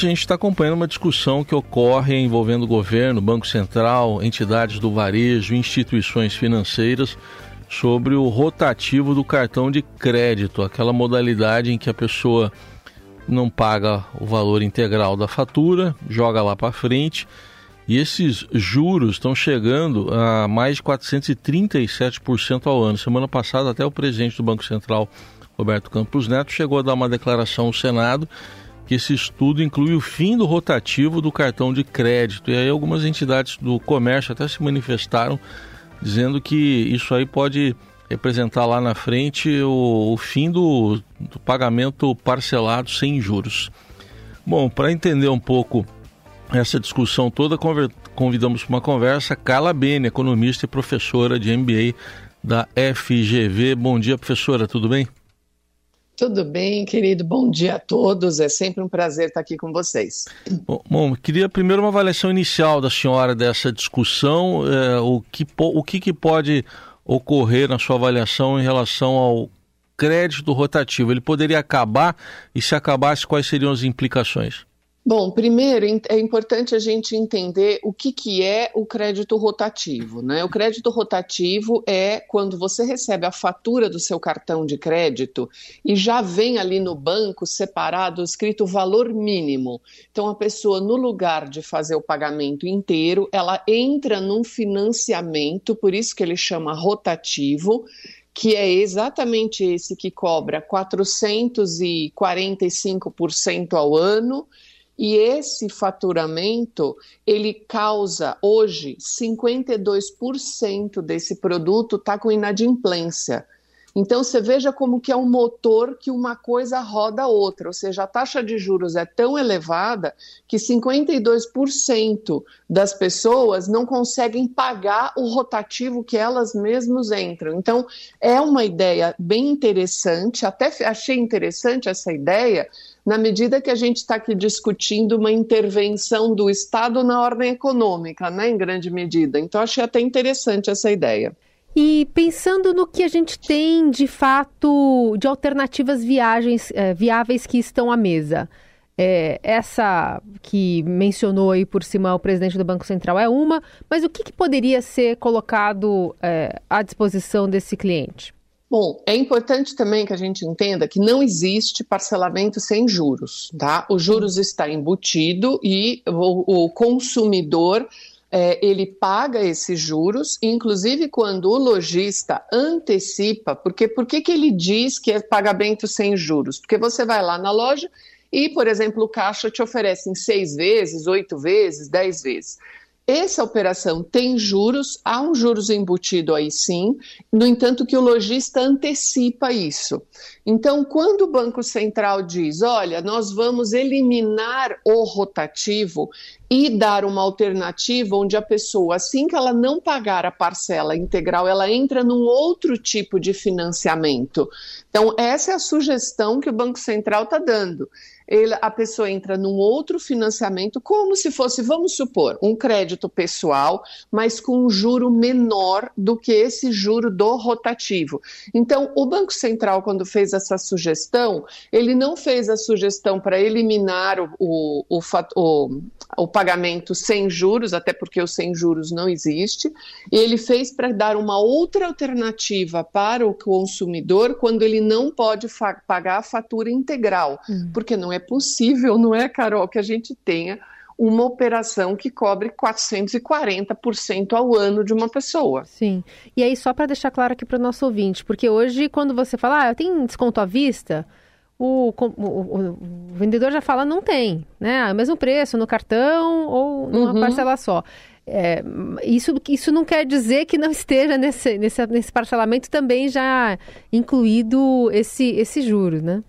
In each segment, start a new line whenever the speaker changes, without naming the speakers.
ouvintes, a gente está acompanhando uma discussão que ocorre envolvendo o governo, Banco Central, entidades do varejo, instituições financeiras sobre o rotativo do cartão de crédito, aquela modalidade em que a pessoa não paga o valor integral da fatura, joga lá para frente. E esses juros estão chegando a mais de 437% ao ano. Semana passada, até o presidente do Banco Central, Roberto Campos Neto, chegou a dar uma declaração ao Senado que esse estudo inclui o fim do rotativo do cartão de crédito. E aí algumas entidades do comércio até se manifestaram dizendo que isso aí pode representar lá na frente o, o fim do, do pagamento parcelado sem juros. Bom, para entender um pouco essa discussão toda, convidamos para uma conversa Carla Bene, economista e professora de MBA da FGV. Bom dia, professora, tudo bem?
Tudo bem, querido? Bom dia a todos. É sempre um prazer estar aqui com vocês.
Bom, bom queria primeiro uma avaliação inicial da senhora dessa discussão. É, o que, o que, que pode ocorrer na sua avaliação em relação ao crédito rotativo? Ele poderia acabar e se acabasse, quais seriam as implicações?
Bom, primeiro é importante a gente entender o que, que é o crédito rotativo. Né? O crédito rotativo é quando você recebe a fatura do seu cartão de crédito e já vem ali no banco separado, escrito valor mínimo. Então, a pessoa, no lugar de fazer o pagamento inteiro, ela entra num financiamento, por isso que ele chama rotativo que é exatamente esse que cobra 445% ao ano e esse faturamento, ele causa hoje 52% desse produto está com inadimplência. Então você veja como que é um motor que uma coisa roda a outra, ou seja, a taxa de juros é tão elevada que 52% das pessoas não conseguem pagar o rotativo que elas mesmas entram. Então é uma ideia bem interessante, até achei interessante essa ideia, na medida que a gente está aqui discutindo uma intervenção do Estado na ordem econômica, né, em grande medida. Então, achei até interessante essa ideia.
E pensando no que a gente tem de fato de alternativas viagens, é, viáveis que estão à mesa. É, essa que mencionou aí por cima o presidente do Banco Central é uma, mas o que, que poderia ser colocado é, à disposição desse cliente?
Bom, é importante também que a gente entenda que não existe parcelamento sem juros, tá? O juros está embutido e o, o consumidor é, ele paga esses juros, inclusive quando o lojista antecipa, porque por que, que ele diz que é pagamento sem juros? Porque você vai lá na loja e, por exemplo, o caixa te oferece em seis vezes, oito vezes, dez vezes. Essa operação tem juros, há um juros embutido aí sim, no entanto que o lojista antecipa isso. Então, quando o Banco Central diz, olha, nós vamos eliminar o rotativo e dar uma alternativa onde a pessoa, assim que ela não pagar a parcela integral, ela entra num outro tipo de financiamento. Então, essa é a sugestão que o Banco Central está dando ele, a pessoa entra num outro financiamento, como se fosse, vamos supor, um crédito pessoal, mas com um juro menor do que esse juro do rotativo. Então, o Banco Central, quando fez essa sugestão, ele não fez a sugestão para eliminar o, o, o, o, pagamento sem juros, até porque o sem juros não existe, e ele fez para dar uma outra alternativa para o consumidor quando ele não pode pagar a fatura integral, hum. porque não é possível, não é, Carol, que a gente tenha uma operação que cobre 440% ao ano de uma pessoa.
Sim. E aí, só para deixar claro aqui para o nosso ouvinte, porque hoje, quando você fala, ah, eu tenho desconto à vista, o, o, o, o, vendedor já fala, não tem, né? É o mesmo preço no cartão ou numa uhum. parcela só. É, isso, isso não quer dizer que não esteja nesse, nesse, nesse parcelamento também já incluído esse, esse juros, né?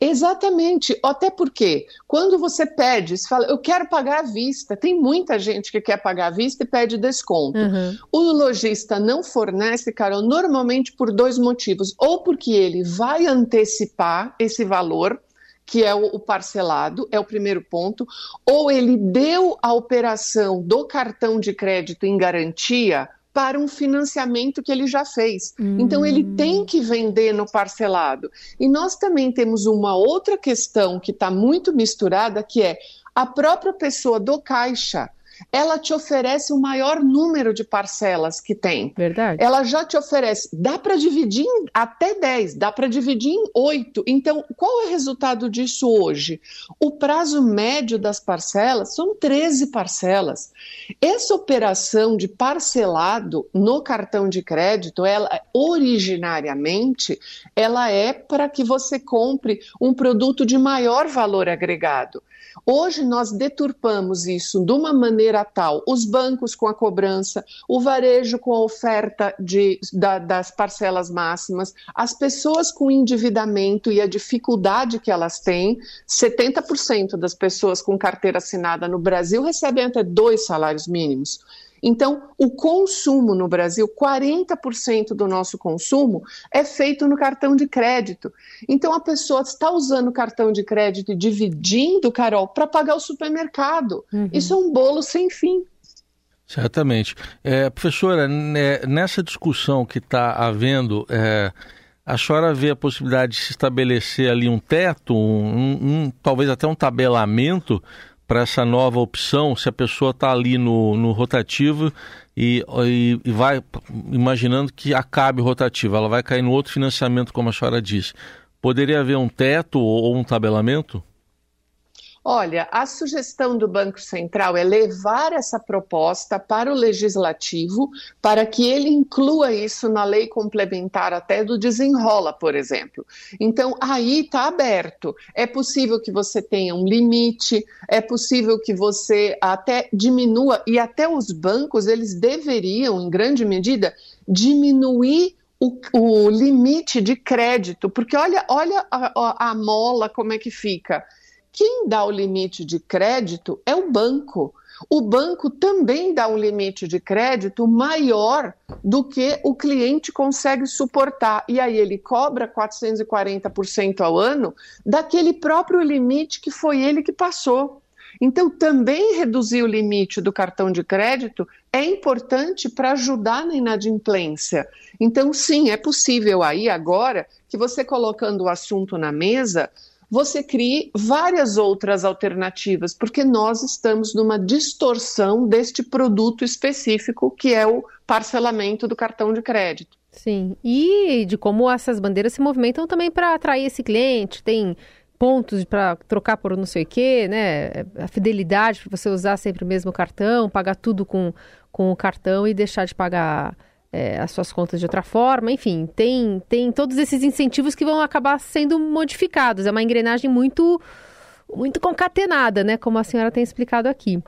Exatamente, até porque quando você pede, você fala, eu quero pagar à vista, tem muita gente que quer pagar à vista e pede desconto. Uhum. O lojista não fornece, Carol, normalmente por dois motivos. Ou porque ele vai antecipar esse valor, que é o, parcelado, é o primeiro ponto, ou ele deu a operação do cartão de crédito em garantia para um financiamento que ele já fez. Hum. Então, ele tem que vender no parcelado. E nós também temos uma outra questão que está muito misturada, que é a própria pessoa do caixa ela te oferece o maior número de parcelas que tem.
Verdade.
Ela já te oferece, dá para dividir em até 10, dá para dividir em 8. Então, qual é o resultado disso hoje? O prazo médio das parcelas são 13 parcelas. Essa operação de parcelado no cartão de crédito, ela originariamente, ela é para que você compre um produto de maior valor agregado. Hoje nós deturpamos isso de uma maneira tal, os bancos com a cobrança, o varejo com a oferta de, da, das parcelas máximas, as pessoas com endividamento e a dificuldade que elas têm, 70% das pessoas com carteira assinada no Brasil recebem até dois salários mínimos. Então, o consumo no Brasil, 40% do nosso consumo é feito no cartão de crédito. Então, a pessoa está usando o cartão de crédito e dividindo, Carol, para pagar o supermercado. Uhum. Isso é um bolo sem fim.
Certamente. É, professora, né, nessa discussão que está havendo, é, a senhora vê a possibilidade de se estabelecer ali um teto, um, um, talvez até um tabelamento para essa nova opção, se a pessoa está ali no, no rotativo e, e, e, vai imaginando que acabe o rotativo, ela vai cair no outro financiamento, como a senhora disse. Poderia haver um teto ou um tabelamento?
Olha, a sugestão do Banco Central é levar essa proposta para o legislativo para que ele inclua isso na lei complementar até do desenrola, por exemplo. Então, aí está aberto. É possível que você tenha um limite, é possível que você até diminua, e até os bancos, eles deveriam, em grande medida, diminuir o, o, limite de crédito, porque olha, olha a, a, a, mola como é que fica. Quem dá o limite de crédito é o banco. O banco também dá um limite de crédito maior do que o cliente consegue suportar. E aí ele cobra 440% ao ano daquele próprio limite que foi ele que passou. Então, também reduzir o limite do cartão de crédito é importante para ajudar na inadimplência. Então, sim, é possível aí agora que você colocando o assunto na mesa, você crie várias outras alternativas, porque nós estamos numa distorção deste produto específico que é o parcelamento do cartão de crédito.
Sim, e de como essas bandeiras se movimentam também para atrair esse cliente, tem pontos para trocar por não sei o quê, né? A fidelidade para você usar sempre o mesmo cartão, pagar tudo com, com o cartão e deixar de pagar é, as suas contas de outra forma, enfim, tem, tem todos esses incentivos que vão acabar sendo modificados. É uma engrenagem muito, muito concatenada, né? Como a senhora tem explicado aqui.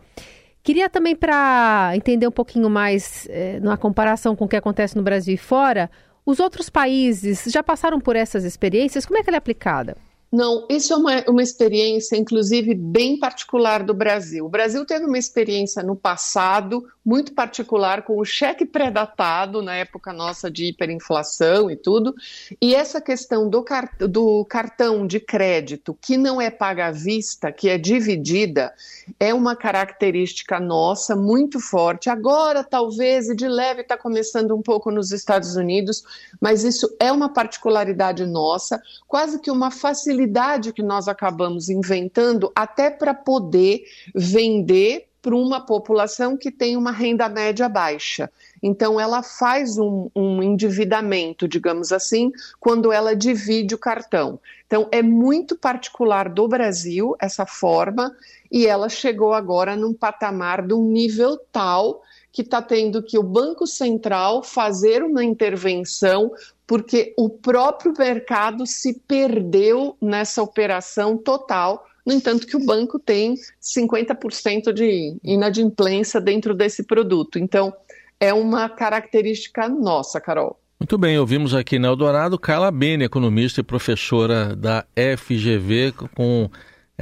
Queria também, para entender um pouquinho mais é, na comparação com o que acontece no Brasil e fora, os outros países já passaram por essas experiências? Como é que ela é aplicada?
Não, isso é uma, uma experiência, inclusive, bem particular do Brasil. O Brasil teve uma experiência no passado muito particular com o cheque pré-datado, na época nossa de hiperinflação e tudo, e essa questão do, do cartão de crédito, que não é paga à vista, que é dividida, é uma característica nossa muito forte. Agora, talvez, e de leve está começando um pouco nos Estados Unidos, mas isso é uma particularidade nossa, quase que uma facilidade facilidade que nós acabamos inventando até para poder vender para uma população que tem uma renda média baixa. Então, ela faz um, um, endividamento, digamos assim, quando ela divide o cartão. Então, é muito particular do Brasil essa forma, e ela chegou agora num patamar de um nível tal que está tendo que o Banco Central fazer uma intervenção porque o próprio mercado se perdeu nessa operação total. No entanto, que o banco tem 50% de inadimplência dentro desse produto. Então, é uma característica nossa, Carol.
Muito bem, ouvimos aqui na Eldorado Carla Bene, economista e professora da FGV, com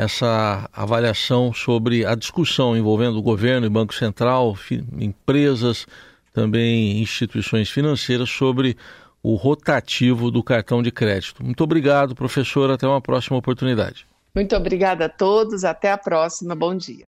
essa avaliação sobre a discussão envolvendo o governo e Banco Central, empresas, também instituições financeiras sobre o rotativo do cartão de crédito. Muito obrigado, professor. Até uma próxima oportunidade.
Muito obrigada a todos. Até a próxima. Bom dia.